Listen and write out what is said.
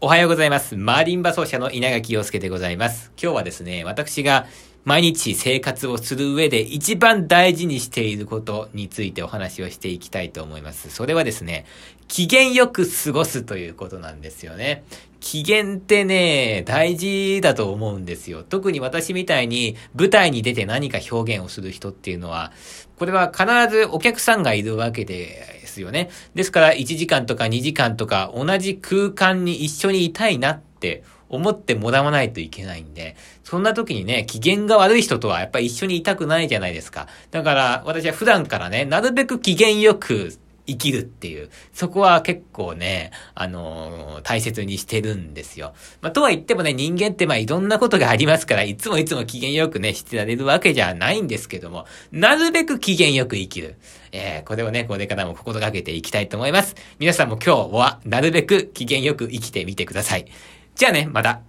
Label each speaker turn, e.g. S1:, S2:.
S1: おはようございます。マーリンバ奏者の稲垣陽介でございます。今日はですね、私が毎日生活をする上で一番大事にしていることについてお話をしていきたいと思います。それはですね、機嫌よく過ごすということなんですよね。機嫌ってね、大事だと思うんですよ。特に私みたいに舞台に出て何か表現をする人っていうのは、これは必ずお客さんがいるわけでですよね。ですから1時間とか2時間とか同じ空間に一緒にいたいなって思ってもらわないといけないんで、そんな時にね、機嫌が悪い人とはやっぱり一緒にいたくないじゃないですか。だから私は普段からね、なるべく機嫌よく生きるっていう、そこは結構ね、あのー大切にしてるんですよ。まあ、とは言ってもね、人間ってまあいろんなことがありますから、いつもいつも機嫌よくね、してられるわけじゃないんですけども、なるべく機嫌よく生きる。えー、これをね、これからも心がけていきたいと思います。皆さんも今日は、なるべく機嫌よく生きてみてください。じゃあね、また。